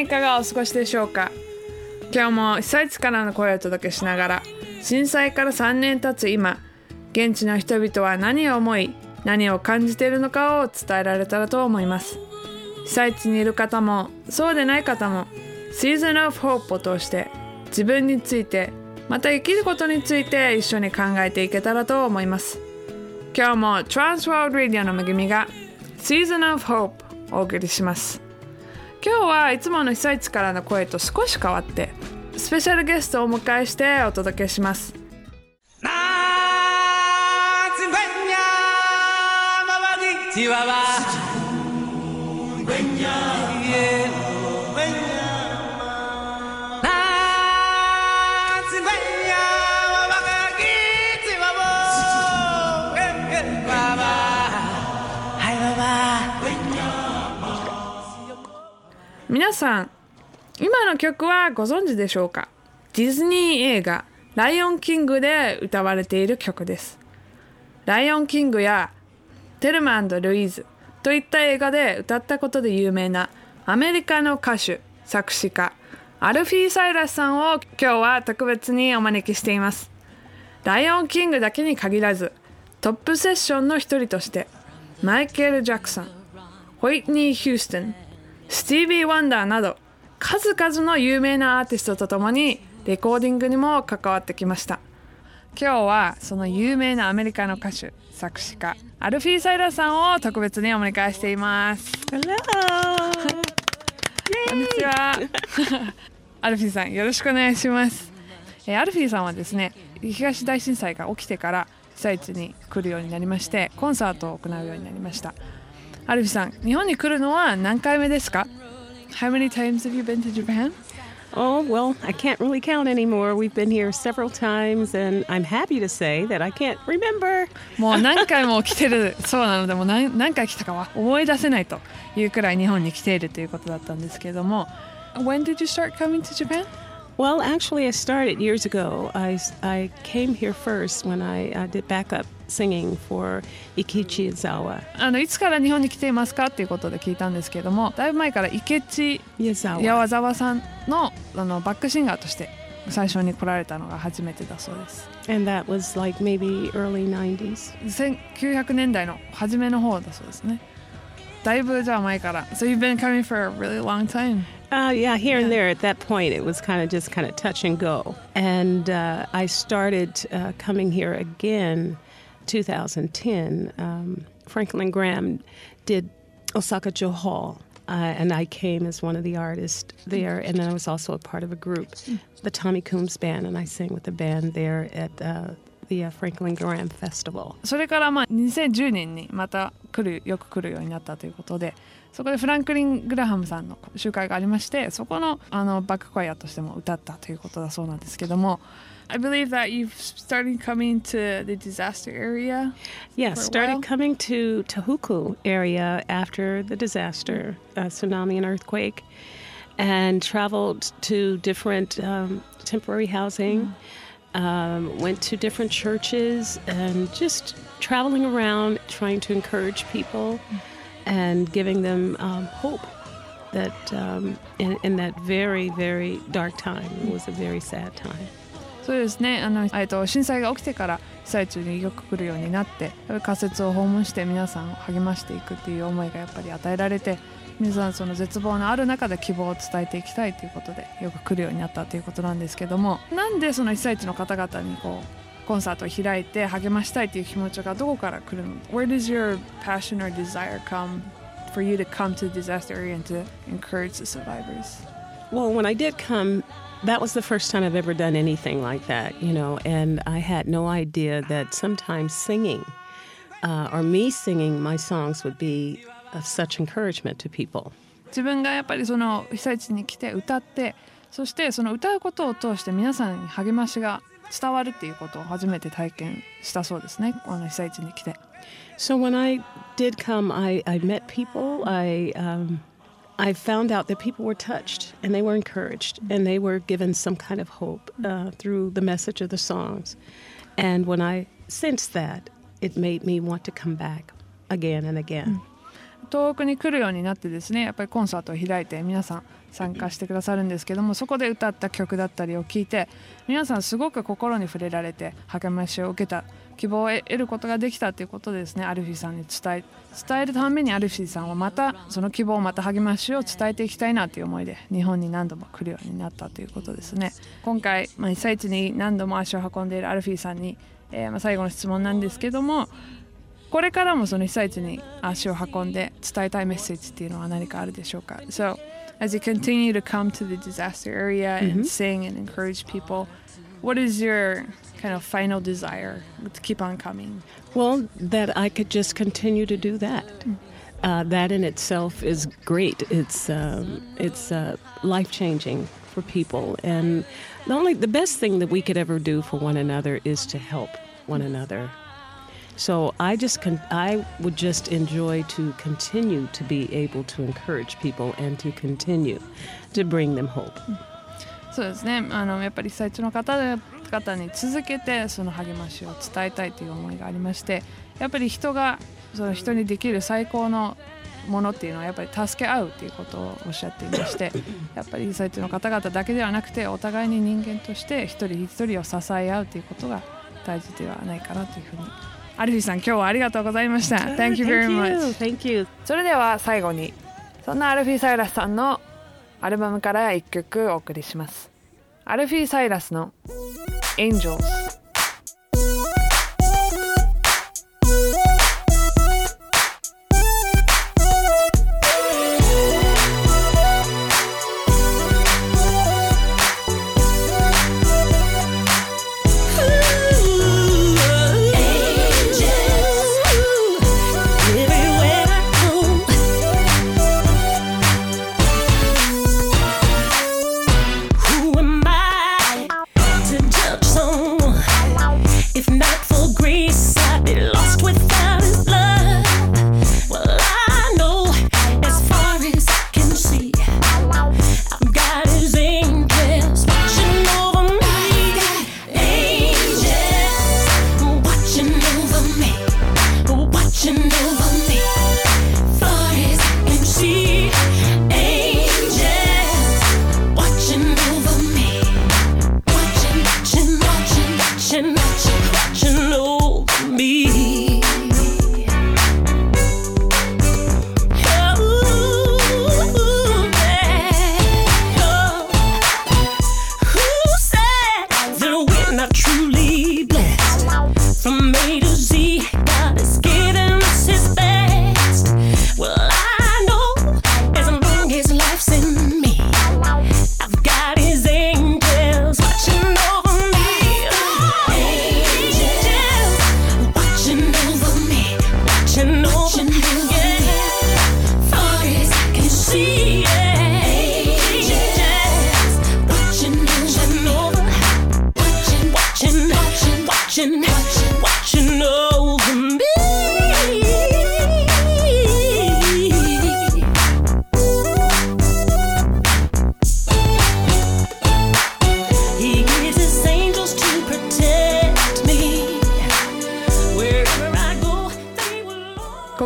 いかがお過ごしでしょうか？今日も被災地からの声をお届けしながら震災から3年経つ今現地の人々は何を思い何を感じているのかを伝えられたらと思います。被災地にいる方もそうでない方も Season of Hope を通して自分についてまた生きることについて一緒に考えていけたらと思います。今日も Transworld Radio の恵みが Season of Hope をお送りします。今日はいつもの被災地からの声と少し変わってスペシャルゲストをお迎えしてお届けします。皆さん今の曲はご存知でしょうか？ディズニー映画「ライオンキング」で歌われている曲です。ライオンキングやテルマルイーズといった映画で歌ったことで有名なアメリカの歌手作詞家アルフィー・サイラスさんを今日は特別にお招きしています。ライオンキングだけに限らずトップセッションの一人としてマイケル・ジャクソンホイットニー・ヒューストンスティービー・ワンダーなど数々の有名なアーティストとともにレコーディングにも関わってきました。今日はその有名なアメリカの歌手作詞家アルフィー・サイラさんを特別にお迎えしています! こんにちは。アルフィーさんよろしくお願いします。えーアルフィーさんはですね東大震災が起きてから被災地に来るようになりましてコンサートを行うようになりましたアルフィーさん日本に来るのは何回目ですか How many times have you been to Japan? Oh, well, I can't really count anymore. We've been here several times, and I'm happy to say that I can't remember. もう何回も来てるそうなのでもう何何回来たかは思い出せないというくらい日本に来ているということだったんですけれども When did you start coming to Japan? Well, actually, I started years ago. I, I came here first when I uh, did backup singing for Ikichi Izawa. あのいつから日本に来ていますかっていうことで聞いたんですけれどもだいぶ前から池地 Yazawa. 矢沢さんのあのバックシンガーとして最初に来られたのが初めてだそうです And that was like maybe early 90s. 1900年代の初めの方だそうですねだいぶじゃあ前から So you've been coming for a really long time Uh, yeah, here and there. At that point, it was kind of just kind of touch and go. And uh, I started uh, coming here again 2010. Um, Franklin Graham did Osaka Joe Hall. Uh, and I came as one of the artists there, and then I was also a part of a group, the Tommy Coombs Band, and I sang with the band there at uh, the uh, Franklin Graham Festival. それからまあ2010年にまた来るよく来るようになったということでそこでフランクリン・グラハムさんの集会がありましてそこのあのバックコイアとしても歌ったということだそうなんですけども I believe that you've started coming to the disaster area Yeah, started while? coming to Tohoku area after the disaster, uh, tsunami and earthquake, and traveled to different um, temporary housing. Um, went to different churches and just traveling around, trying to encourage people and giving them um, hope. That um, in, in that very, very dark time, it was a very sad time. そうですねあの、えっと、震災が起きてから被災地によく来るようになって仮設を訪問して皆さんを励ましていくっていう思いがやっぱり与えられて皆さんその絶望のある中で希望を伝えていきたいということでよく来るようになったということなんですけどもなんでその被災地の方々にこうコンサートを開いて励ましたいという気持ちがどこから来るの？Where does your passion or desire come for you to come to the disaster area and to encourage the survivors? Well, when I did come, that was the first time I've ever done anything like that, you know, and I had no idea that sometimes singing uh, or me singing my songs would be of such encouragement to people. 自分がやっぱりその被災地に来て歌ってそしてその歌うことを通して皆さんに励ましが伝わるっていうことを初めて体験したそうですねあの被災地に来て So when I did come, I, I met people. I um, I found out that people were touched and they were encouraged and they were given some kind of hope uh, through the message of the songs. And when I sensed that, it made me want to come back again and again. 東北に来るようになってですねやっぱりコンサートを開いて皆さん 参加してくださるんですけどもそこで歌った曲だったりを聞いて皆さんすごく心に触れられて励ましを受けた希望を得ることができたということでですねアルフィーさんに伝え伝えるためにアルフィーさんはまたその希望また励ましを伝えていきたいなという思いで日本に何度も来るようになったということですね。今回、まあ、被災地に何度も足を運んでいるアルフィーさんに、えーまあ、最後の質問なんですけどもこれからもその被災地に足を運んで伝えたいメッセージっていうのは何かあるでしょうか？So as you continue to come to the disaster area and sing and encourage people what is your kind of final desire to keep on coming Well, that I could just continue to do that. Uh, that in itself is great. It's um, it's uh, life changing for people, and the only the best thing that we could ever do for one another is to help one another. So I just con- I would just enjoy to continue to be able to encourage people and to continue to bring them hope. そうですねあのやっぱり被災地の方々に続けてその励ましを伝えたいという思いがありましてやっぱり人がその人にできる最高のものっていうのはやっぱり助け合うっていうことをおっしゃっていまして やっぱり被災地の方々だけではなくてお互いに人間として一人一人を支え合うということが大事ではないかなというふうにアルフィーさん今日はありがとうございました。Thank you very much Thank you. それでは最後にそんなアルフィー・サイラスさんのアルバムから一曲お送りします。アルフィー・サイラスの Angels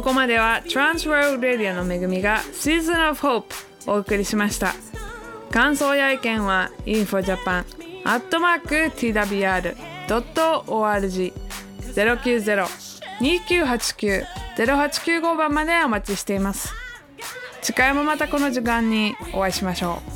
ここまでは Transworld Radio の恵みが Season of Hope お送りしました。感想や意見は infojapan twr.org 090-2989-0895番までお待ちしています。次回もまたこの時間にお会いしましょう。